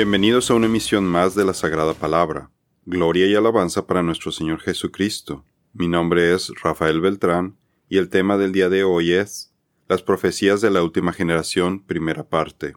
Bienvenidos a una emisión más de la Sagrada Palabra. Gloria y alabanza para nuestro Señor Jesucristo. Mi nombre es Rafael Beltrán y el tema del día de hoy es Las profecías de la última generación, primera parte.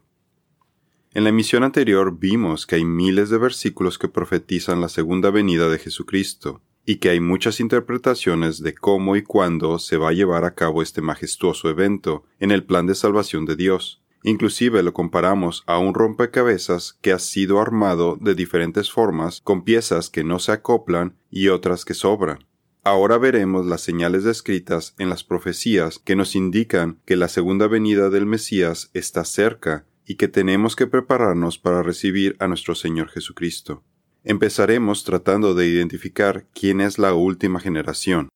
En la emisión anterior vimos que hay miles de versículos que profetizan la segunda venida de Jesucristo, y que hay muchas interpretaciones de cómo y cuándo se va a llevar a cabo este majestuoso evento en el plan de salvación de Dios. Inclusive lo comparamos a un rompecabezas que ha sido armado de diferentes formas con piezas que no se acoplan y otras que sobran. Ahora veremos las señales descritas en las profecías que nos indican que la segunda venida del Mesías está cerca y que tenemos que prepararnos para recibir a nuestro Señor Jesucristo. Empezaremos tratando de identificar quién es la última generación.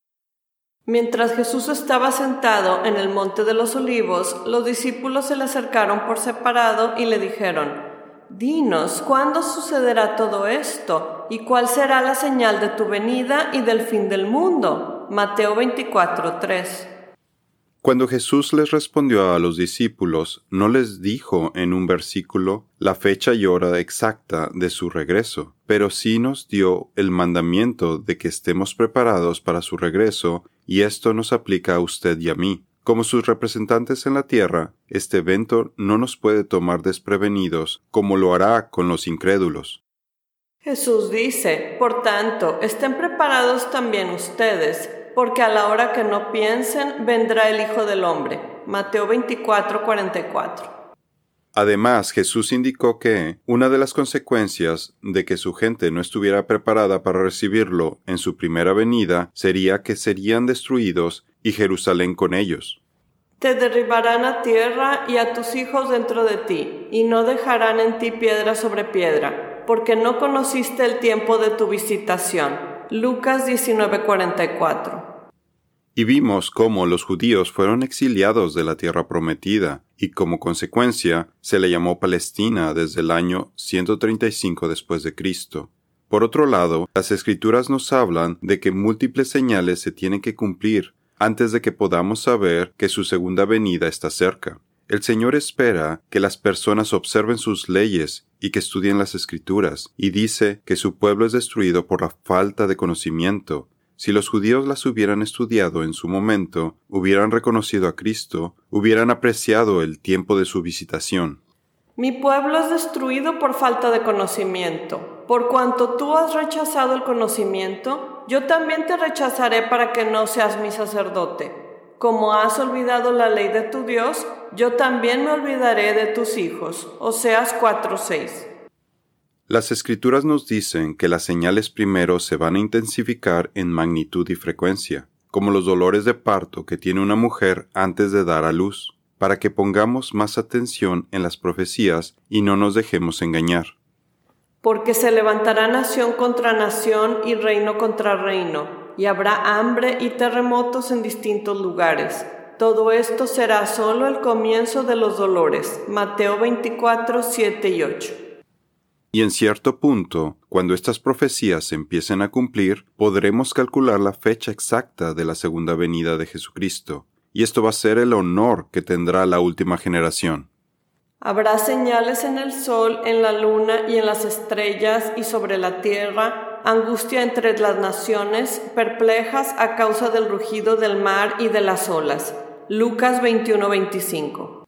Mientras Jesús estaba sentado en el monte de los olivos, los discípulos se le acercaron por separado y le dijeron, Dinos, ¿cuándo sucederá todo esto? ¿Y cuál será la señal de tu venida y del fin del mundo? Mateo 24, 3. Cuando Jesús les respondió a los discípulos, no les dijo en un versículo la fecha y hora exacta de su regreso, pero sí nos dio el mandamiento de que estemos preparados para su regreso y esto nos aplica a usted y a mí. Como sus representantes en la tierra, este evento no nos puede tomar desprevenidos como lo hará con los incrédulos. Jesús dice, por tanto, estén preparados también ustedes, porque a la hora que no piensen vendrá el Hijo del Hombre. Mateo 24, 44. Además, Jesús indicó que una de las consecuencias de que su gente no estuviera preparada para recibirlo en su primera venida sería que serían destruidos y Jerusalén con ellos. Te derribarán a tierra y a tus hijos dentro de ti, y no dejarán en ti piedra sobre piedra, porque no conociste el tiempo de tu visitación. Lucas 19:44 y vimos cómo los judíos fueron exiliados de la tierra prometida, y como consecuencia se le llamó Palestina desde el año 135 después de Cristo. Por otro lado, las escrituras nos hablan de que múltiples señales se tienen que cumplir antes de que podamos saber que su segunda venida está cerca. El Señor espera que las personas observen sus leyes y que estudien las escrituras, y dice que su pueblo es destruido por la falta de conocimiento, si los judíos las hubieran estudiado en su momento, hubieran reconocido a Cristo, hubieran apreciado el tiempo de su visitación. Mi pueblo es destruido por falta de conocimiento. Por cuanto tú has rechazado el conocimiento, yo también te rechazaré para que no seas mi sacerdote. Como has olvidado la ley de tu Dios, yo también me olvidaré de tus hijos. Oseas 4:6. Las escrituras nos dicen que las señales primero se van a intensificar en magnitud y frecuencia, como los dolores de parto que tiene una mujer antes de dar a luz, para que pongamos más atención en las profecías y no nos dejemos engañar. Porque se levantará nación contra nación y reino contra reino, y habrá hambre y terremotos en distintos lugares. Todo esto será solo el comienzo de los dolores. Mateo 24, 7 y 8. Y en cierto punto, cuando estas profecías se empiecen a cumplir, podremos calcular la fecha exacta de la segunda venida de Jesucristo, y esto va a ser el honor que tendrá la última generación. Habrá señales en el sol, en la luna y en las estrellas y sobre la tierra, angustia entre las naciones, perplejas a causa del rugido del mar y de las olas. Lucas 21-25.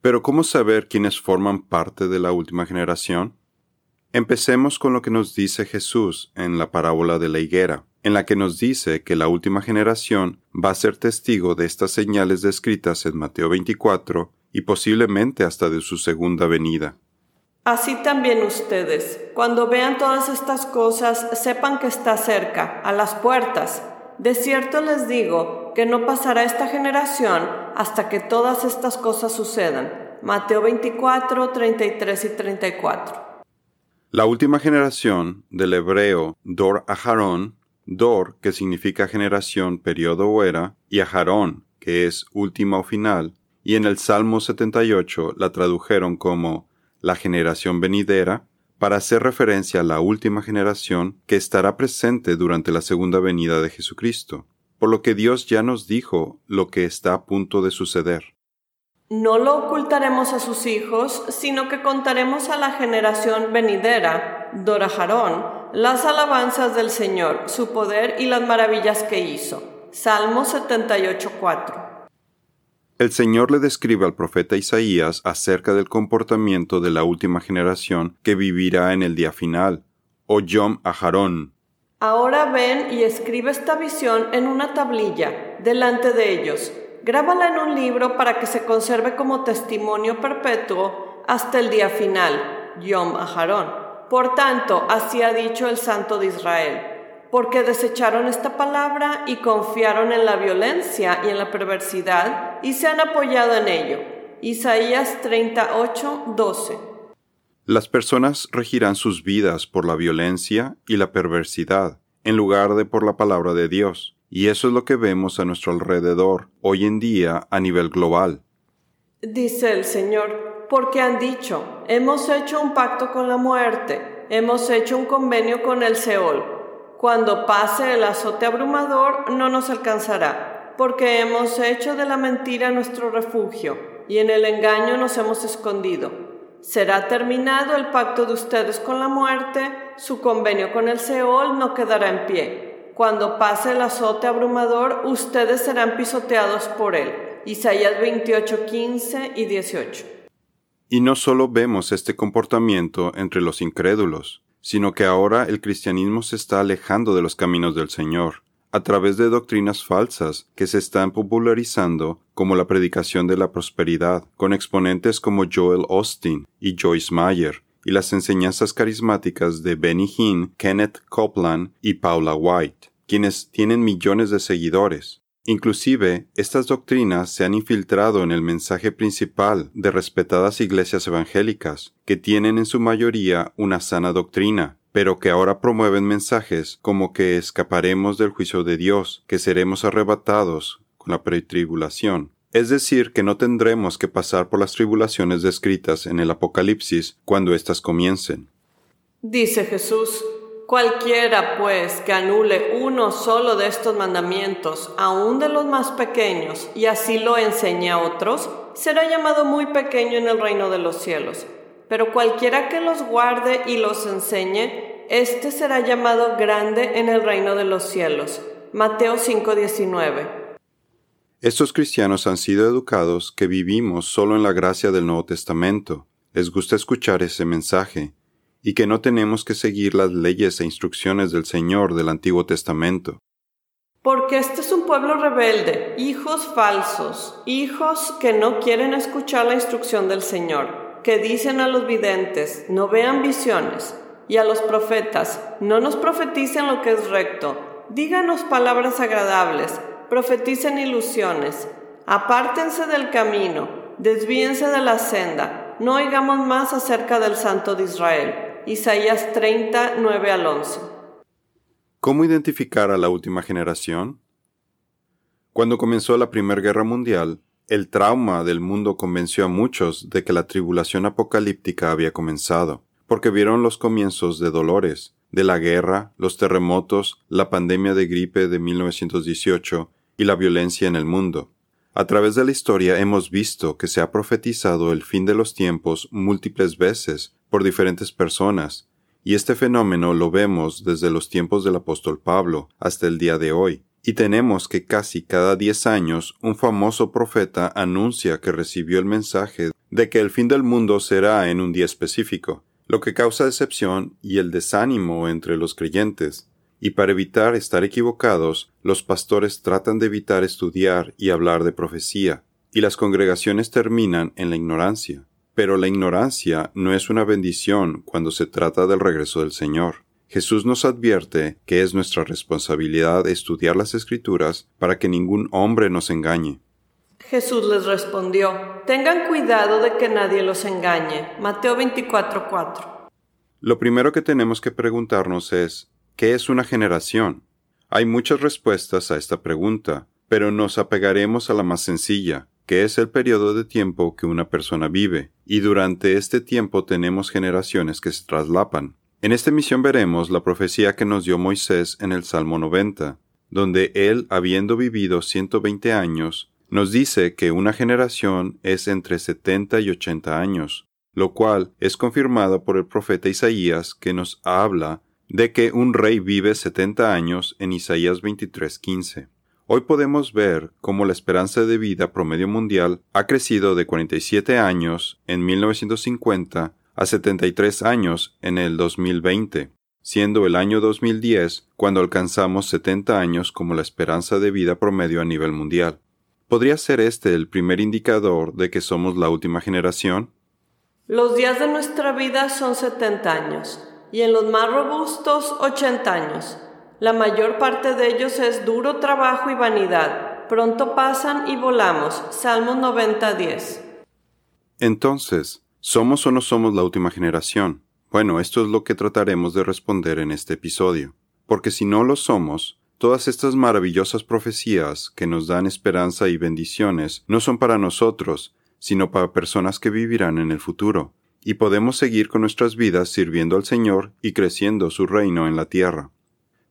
Pero ¿cómo saber quiénes forman parte de la última generación? Empecemos con lo que nos dice Jesús en la parábola de la higuera, en la que nos dice que la última generación va a ser testigo de estas señales descritas en Mateo 24 y posiblemente hasta de su segunda venida. Así también ustedes, cuando vean todas estas cosas, sepan que está cerca, a las puertas. De cierto les digo que no pasará esta generación hasta que todas estas cosas sucedan. Mateo 24, 33 y 34. La última generación del hebreo Dor Aharón, Dor que significa generación, periodo o era, y Aharón que es última o final, y en el Salmo 78 la tradujeron como la generación venidera, para hacer referencia a la última generación que estará presente durante la segunda venida de Jesucristo, por lo que Dios ya nos dijo lo que está a punto de suceder. No lo ocultaremos a sus hijos, sino que contaremos a la generación venidera, Dora Jarón, las alabanzas del Señor, su poder y las maravillas que hizo. Salmo 78.4. El Señor le describe al profeta Isaías acerca del comportamiento de la última generación que vivirá en el día final, o Yom Aharón. Ahora ven y escribe esta visión en una tablilla, delante de ellos grábala en un libro para que se conserve como testimonio perpetuo hasta el día final, Yom Aharón. Por tanto, así ha dicho el Santo de Israel, porque desecharon esta palabra y confiaron en la violencia y en la perversidad y se han apoyado en ello. Isaías 38, 12. Las personas regirán sus vidas por la violencia y la perversidad, en lugar de por la palabra de Dios. Y eso es lo que vemos a nuestro alrededor hoy en día a nivel global. Dice el Señor, porque han dicho, hemos hecho un pacto con la muerte, hemos hecho un convenio con el Seol. Cuando pase el azote abrumador no nos alcanzará, porque hemos hecho de la mentira nuestro refugio, y en el engaño nos hemos escondido. Será terminado el pacto de ustedes con la muerte, su convenio con el Seol no quedará en pie cuando pase el azote abrumador, ustedes serán pisoteados por él. Isaías 28, 15 y 18. Y no solo vemos este comportamiento entre los incrédulos, sino que ahora el cristianismo se está alejando de los caminos del Señor, a través de doctrinas falsas que se están popularizando como la predicación de la prosperidad, con exponentes como Joel Austin y Joyce Meyer, y las enseñanzas carismáticas de Benny Hinn, Kenneth Copeland y Paula White, quienes tienen millones de seguidores. Inclusive, estas doctrinas se han infiltrado en el mensaje principal de respetadas iglesias evangélicas, que tienen en su mayoría una sana doctrina, pero que ahora promueven mensajes como que escaparemos del juicio de Dios, que seremos arrebatados con la pretribulación, es decir, que no tendremos que pasar por las tribulaciones descritas en el Apocalipsis cuando éstas comiencen. Dice Jesús, cualquiera pues que anule uno solo de estos mandamientos, aun de los más pequeños, y así lo enseñe a otros, será llamado muy pequeño en el reino de los cielos. Pero cualquiera que los guarde y los enseñe, éste será llamado grande en el reino de los cielos. Mateo 5:19 estos cristianos han sido educados que vivimos solo en la gracia del Nuevo Testamento. Les gusta escuchar ese mensaje, y que no tenemos que seguir las leyes e instrucciones del Señor del Antiguo Testamento. Porque este es un pueblo rebelde, hijos falsos, hijos que no quieren escuchar la instrucción del Señor, que dicen a los videntes, no vean visiones, y a los profetas, no nos profeticen lo que es recto, díganos palabras agradables, profeticen ilusiones, apártense del camino, desvíense de la senda, no oigamos más acerca del Santo de Israel. Isaías 30, 9 al 11. ¿Cómo identificar a la última generación? Cuando comenzó la Primera Guerra Mundial, el trauma del mundo convenció a muchos de que la tribulación apocalíptica había comenzado, porque vieron los comienzos de dolores, de la guerra, los terremotos, la pandemia de gripe de 1918 y la violencia en el mundo. A través de la historia hemos visto que se ha profetizado el fin de los tiempos múltiples veces por diferentes personas, y este fenómeno lo vemos desde los tiempos del apóstol Pablo hasta el día de hoy. Y tenemos que casi cada diez años un famoso profeta anuncia que recibió el mensaje de que el fin del mundo será en un día específico, lo que causa decepción y el desánimo entre los creyentes y para evitar estar equivocados, los pastores tratan de evitar estudiar y hablar de profecía, y las congregaciones terminan en la ignorancia. Pero la ignorancia no es una bendición cuando se trata del regreso del Señor. Jesús nos advierte que es nuestra responsabilidad estudiar las Escrituras para que ningún hombre nos engañe. Jesús les respondió, Tengan cuidado de que nadie los engañe. Mateo 24:4. Lo primero que tenemos que preguntarnos es, ¿Qué es una generación? Hay muchas respuestas a esta pregunta, pero nos apegaremos a la más sencilla, que es el periodo de tiempo que una persona vive, y durante este tiempo tenemos generaciones que se traslapan. En esta misión veremos la profecía que nos dio Moisés en el Salmo 90, donde él, habiendo vivido 120 años, nos dice que una generación es entre 70 y 80 años, lo cual es confirmado por el profeta Isaías que nos habla de que un rey vive 70 años en Isaías 23:15. Hoy podemos ver cómo la esperanza de vida promedio mundial ha crecido de 47 años en 1950 a 73 años en el 2020, siendo el año 2010 cuando alcanzamos 70 años como la esperanza de vida promedio a nivel mundial. ¿Podría ser este el primer indicador de que somos la última generación? Los días de nuestra vida son 70 años, y en los más robustos 80 años. La mayor parte de ellos es duro trabajo y vanidad. Pronto pasan y volamos. Salmos 90:10. Entonces, ¿somos o no somos la última generación? Bueno, esto es lo que trataremos de responder en este episodio. Porque si no lo somos, Todas estas maravillosas profecías que nos dan esperanza y bendiciones no son para nosotros, sino para personas que vivirán en el futuro, y podemos seguir con nuestras vidas sirviendo al Señor y creciendo su reino en la tierra.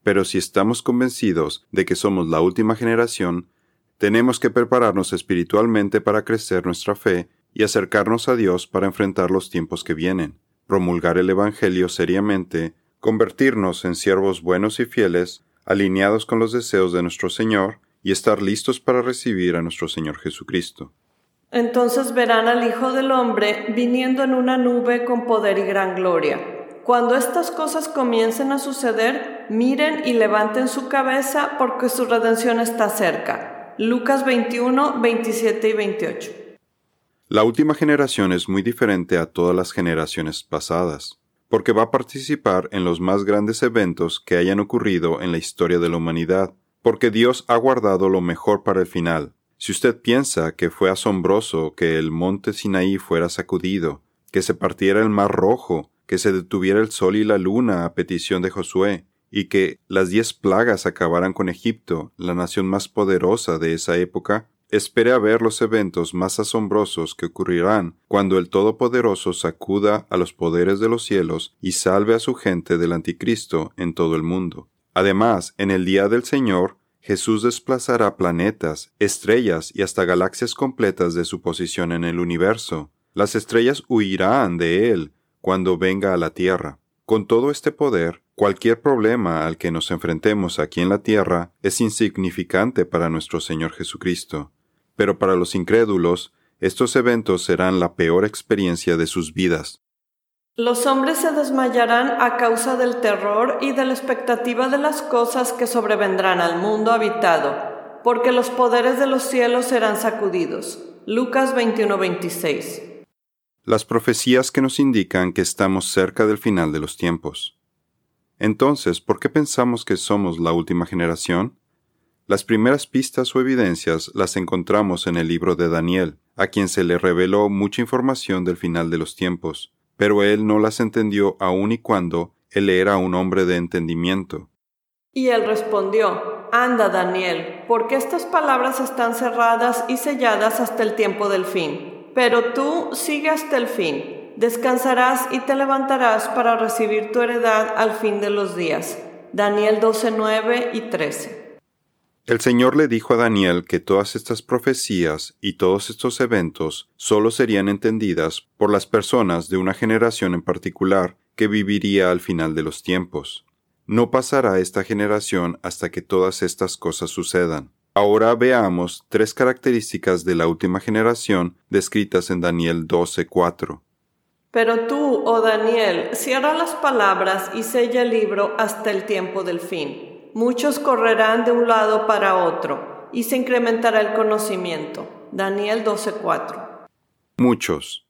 Pero si estamos convencidos de que somos la última generación, tenemos que prepararnos espiritualmente para crecer nuestra fe y acercarnos a Dios para enfrentar los tiempos que vienen, promulgar el Evangelio seriamente, convertirnos en siervos buenos y fieles, alineados con los deseos de nuestro Señor y estar listos para recibir a nuestro Señor Jesucristo. Entonces verán al Hijo del Hombre viniendo en una nube con poder y gran gloria. Cuando estas cosas comiencen a suceder, miren y levanten su cabeza porque su redención está cerca. Lucas 21, 27 y 28. La última generación es muy diferente a todas las generaciones pasadas porque va a participar en los más grandes eventos que hayan ocurrido en la historia de la humanidad, porque Dios ha guardado lo mejor para el final. Si usted piensa que fue asombroso que el monte Sinaí fuera sacudido, que se partiera el mar rojo, que se detuviera el sol y la luna a petición de Josué, y que las diez plagas acabaran con Egipto, la nación más poderosa de esa época, Espere a ver los eventos más asombrosos que ocurrirán cuando el Todopoderoso sacuda a los poderes de los cielos y salve a su gente del anticristo en todo el mundo. Además, en el día del Señor, Jesús desplazará planetas, estrellas y hasta galaxias completas de su posición en el universo. Las estrellas huirán de él cuando venga a la tierra. Con todo este poder, cualquier problema al que nos enfrentemos aquí en la tierra es insignificante para nuestro Señor Jesucristo pero para los incrédulos, estos eventos serán la peor experiencia de sus vidas. Los hombres se desmayarán a causa del terror y de la expectativa de las cosas que sobrevendrán al mundo habitado, porque los poderes de los cielos serán sacudidos. Lucas 21:26. Las profecías que nos indican que estamos cerca del final de los tiempos. Entonces, ¿por qué pensamos que somos la última generación? Las primeras pistas o evidencias las encontramos en el libro de Daniel, a quien se le reveló mucha información del final de los tiempos, pero él no las entendió aun y cuando él era un hombre de entendimiento. Y él respondió, Anda, Daniel, porque estas palabras están cerradas y selladas hasta el tiempo del fin. Pero tú sigue hasta el fin. Descansarás y te levantarás para recibir tu heredad al fin de los días. Daniel 12, 9 y 13. El Señor le dijo a Daniel que todas estas profecías y todos estos eventos solo serían entendidas por las personas de una generación en particular que viviría al final de los tiempos. No pasará esta generación hasta que todas estas cosas sucedan. Ahora veamos tres características de la última generación descritas en Daniel 12:4. Pero tú, oh Daniel, cierra las palabras y sella el libro hasta el tiempo del fin muchos correrán de un lado para otro, y se incrementará el conocimiento. Daniel 12:4. Muchos.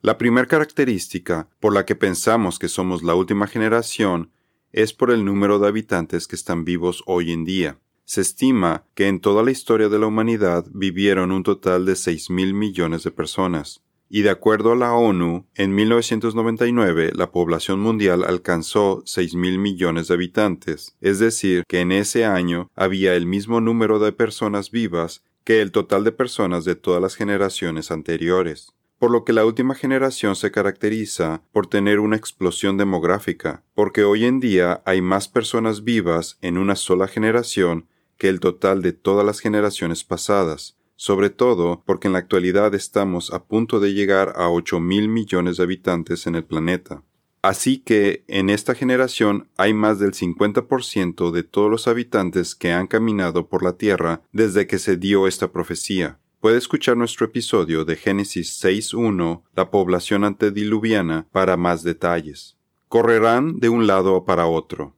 La primera característica por la que pensamos que somos la última generación es por el número de habitantes que están vivos hoy en día. Se estima que en toda la historia de la humanidad vivieron un total de seis mil millones de personas y de acuerdo a la ONU, en 1999 la población mundial alcanzó 6 mil millones de habitantes, es decir, que en ese año había el mismo número de personas vivas que el total de personas de todas las generaciones anteriores. Por lo que la última generación se caracteriza por tener una explosión demográfica, porque hoy en día hay más personas vivas en una sola generación que el total de todas las generaciones pasadas, sobre todo porque en la actualidad estamos a punto de llegar a 8 mil millones de habitantes en el planeta. Así que en esta generación hay más del 50% de todos los habitantes que han caminado por la Tierra desde que se dio esta profecía. Puede escuchar nuestro episodio de Génesis 6.1, la población antediluviana, para más detalles. Correrán de un lado para otro.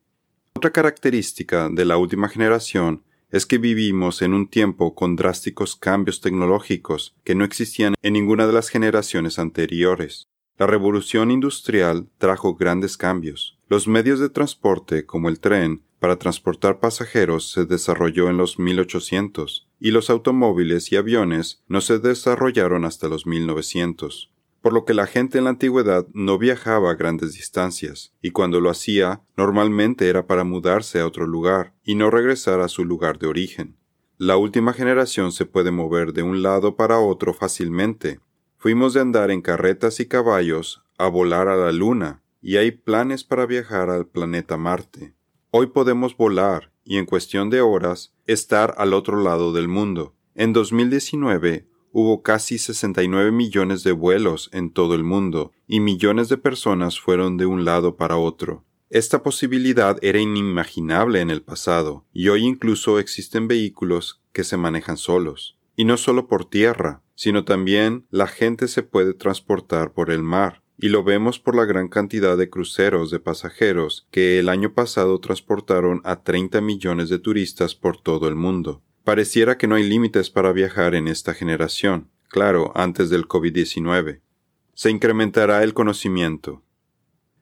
Otra característica de la última generación es que vivimos en un tiempo con drásticos cambios tecnológicos que no existían en ninguna de las generaciones anteriores. La revolución industrial trajo grandes cambios. Los medios de transporte, como el tren, para transportar pasajeros se desarrolló en los 1800 y los automóviles y aviones no se desarrollaron hasta los 1900 por lo que la gente en la antigüedad no viajaba a grandes distancias, y cuando lo hacía, normalmente era para mudarse a otro lugar y no regresar a su lugar de origen. La última generación se puede mover de un lado para otro fácilmente. Fuimos de andar en carretas y caballos a volar a la luna, y hay planes para viajar al planeta Marte. Hoy podemos volar y en cuestión de horas estar al otro lado del mundo. En 2019 hubo casi 69 millones de vuelos en todo el mundo, y millones de personas fueron de un lado para otro. Esta posibilidad era inimaginable en el pasado, y hoy incluso existen vehículos que se manejan solos. Y no solo por tierra, sino también la gente se puede transportar por el mar, y lo vemos por la gran cantidad de cruceros de pasajeros que el año pasado transportaron a 30 millones de turistas por todo el mundo. Pareciera que no hay límites para viajar en esta generación, claro, antes del COVID-19. Se incrementará el conocimiento.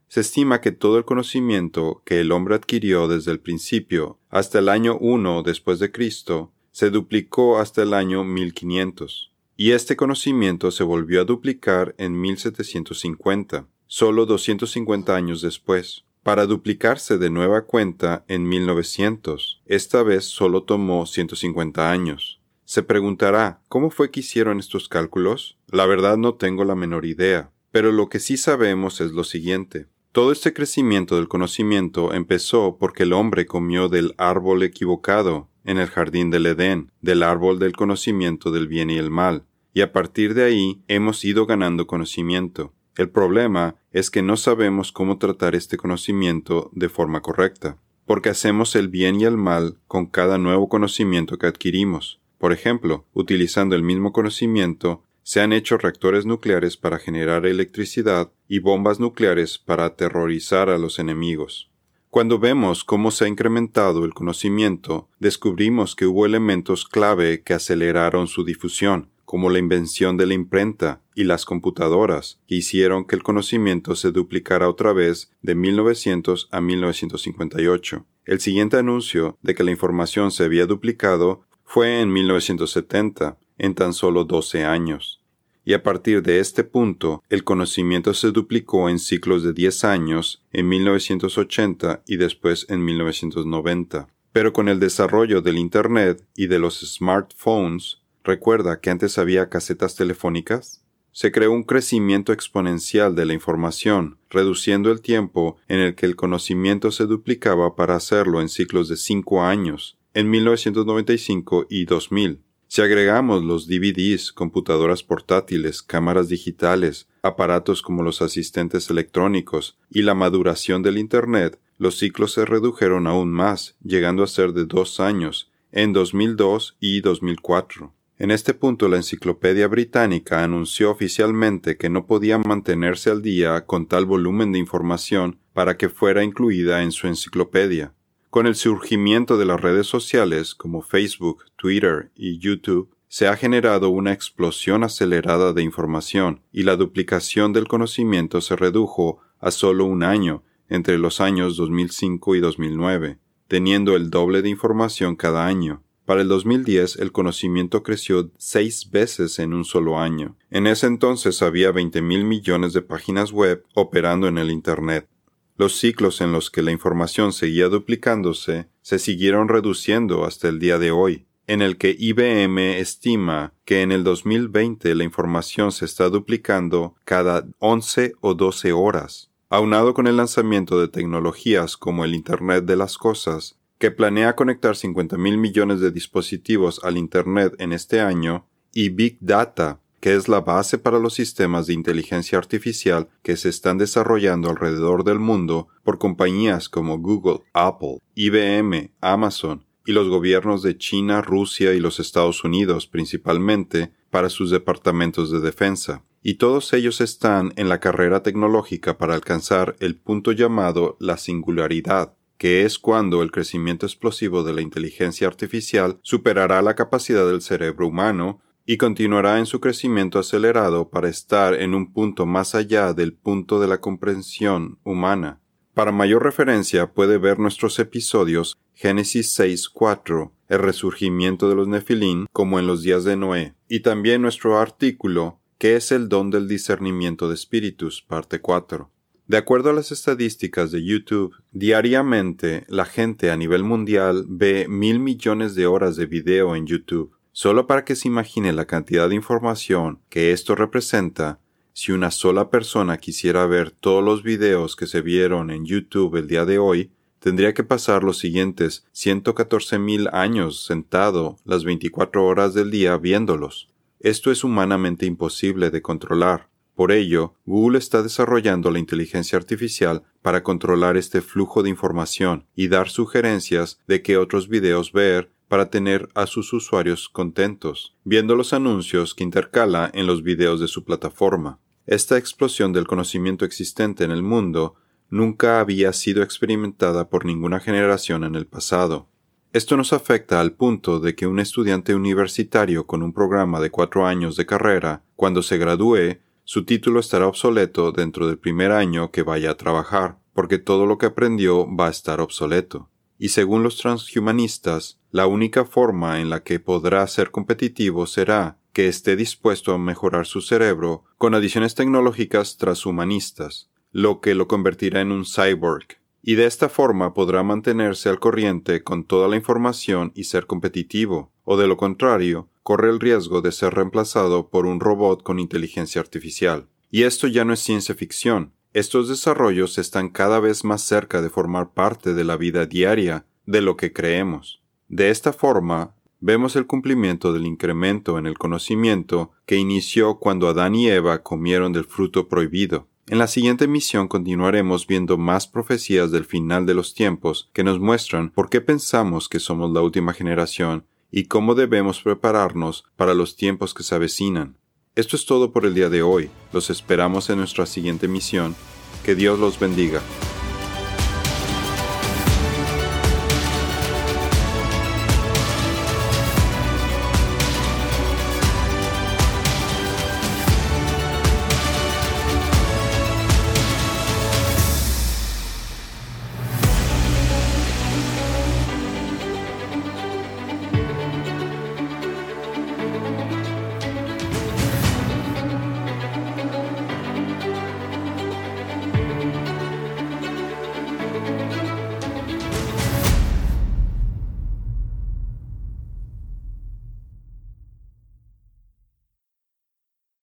Se estima que todo el conocimiento que el hombre adquirió desde el principio hasta el año 1 después de Cristo se duplicó hasta el año 1500, y este conocimiento se volvió a duplicar en 1750, solo 250 años después para duplicarse de nueva cuenta en 1900. Esta vez solo tomó 150 años. Se preguntará, ¿cómo fue que hicieron estos cálculos? La verdad no tengo la menor idea, pero lo que sí sabemos es lo siguiente. Todo este crecimiento del conocimiento empezó porque el hombre comió del árbol equivocado en el jardín del Edén, del árbol del conocimiento del bien y el mal, y a partir de ahí hemos ido ganando conocimiento. El problema es que no sabemos cómo tratar este conocimiento de forma correcta, porque hacemos el bien y el mal con cada nuevo conocimiento que adquirimos. Por ejemplo, utilizando el mismo conocimiento, se han hecho reactores nucleares para generar electricidad y bombas nucleares para aterrorizar a los enemigos. Cuando vemos cómo se ha incrementado el conocimiento, descubrimos que hubo elementos clave que aceleraron su difusión, como la invención de la imprenta y las computadoras, que hicieron que el conocimiento se duplicara otra vez de 1900 a 1958. El siguiente anuncio de que la información se había duplicado fue en 1970, en tan solo 12 años. Y a partir de este punto, el conocimiento se duplicó en ciclos de 10 años, en 1980 y después en 1990. Pero con el desarrollo del Internet y de los smartphones, ¿Recuerda que antes había casetas telefónicas? Se creó un crecimiento exponencial de la información, reduciendo el tiempo en el que el conocimiento se duplicaba para hacerlo en ciclos de cinco años, en 1995 y 2000. Si agregamos los DVDs, computadoras portátiles, cámaras digitales, aparatos como los asistentes electrónicos y la maduración del Internet, los ciclos se redujeron aún más, llegando a ser de dos años, en 2002 y 2004. En este punto la Enciclopedia Británica anunció oficialmente que no podía mantenerse al día con tal volumen de información para que fuera incluida en su enciclopedia. Con el surgimiento de las redes sociales como Facebook, Twitter y YouTube, se ha generado una explosión acelerada de información y la duplicación del conocimiento se redujo a solo un año entre los años 2005 y 2009, teniendo el doble de información cada año. Para el 2010 el conocimiento creció seis veces en un solo año. En ese entonces había 20 mil millones de páginas web operando en el Internet. Los ciclos en los que la información seguía duplicándose se siguieron reduciendo hasta el día de hoy, en el que IBM estima que en el 2020 la información se está duplicando cada 11 o 12 horas. Aunado con el lanzamiento de tecnologías como el Internet de las Cosas, que planea conectar 50 mil millones de dispositivos al Internet en este año, y Big Data, que es la base para los sistemas de inteligencia artificial que se están desarrollando alrededor del mundo por compañías como Google, Apple, IBM, Amazon y los gobiernos de China, Rusia y los Estados Unidos principalmente para sus departamentos de defensa. Y todos ellos están en la carrera tecnológica para alcanzar el punto llamado la singularidad, que es cuando el crecimiento explosivo de la inteligencia artificial superará la capacidad del cerebro humano y continuará en su crecimiento acelerado para estar en un punto más allá del punto de la comprensión humana. Para mayor referencia puede ver nuestros episodios Génesis 6.4, el resurgimiento de los Nefilín como en los días de Noé, y también nuestro artículo ¿Qué es el don del discernimiento de espíritus? parte 4. De acuerdo a las estadísticas de YouTube, diariamente la gente a nivel mundial ve mil millones de horas de video en YouTube. Solo para que se imagine la cantidad de información que esto representa, si una sola persona quisiera ver todos los videos que se vieron en YouTube el día de hoy, tendría que pasar los siguientes 114 mil años sentado las 24 horas del día viéndolos. Esto es humanamente imposible de controlar. Por ello, Google está desarrollando la inteligencia artificial para controlar este flujo de información y dar sugerencias de qué otros videos ver para tener a sus usuarios contentos, viendo los anuncios que intercala en los videos de su plataforma. Esta explosión del conocimiento existente en el mundo nunca había sido experimentada por ninguna generación en el pasado. Esto nos afecta al punto de que un estudiante universitario con un programa de cuatro años de carrera, cuando se gradúe, su título estará obsoleto dentro del primer año que vaya a trabajar, porque todo lo que aprendió va a estar obsoleto. Y según los transhumanistas, la única forma en la que podrá ser competitivo será que esté dispuesto a mejorar su cerebro con adiciones tecnológicas transhumanistas, lo que lo convertirá en un cyborg, y de esta forma podrá mantenerse al corriente con toda la información y ser competitivo, o de lo contrario, corre el riesgo de ser reemplazado por un robot con inteligencia artificial. Y esto ya no es ciencia ficción. Estos desarrollos están cada vez más cerca de formar parte de la vida diaria de lo que creemos. De esta forma, vemos el cumplimiento del incremento en el conocimiento que inició cuando Adán y Eva comieron del fruto prohibido. En la siguiente misión continuaremos viendo más profecías del final de los tiempos que nos muestran por qué pensamos que somos la última generación y cómo debemos prepararnos para los tiempos que se avecinan. Esto es todo por el día de hoy. Los esperamos en nuestra siguiente misión. Que Dios los bendiga.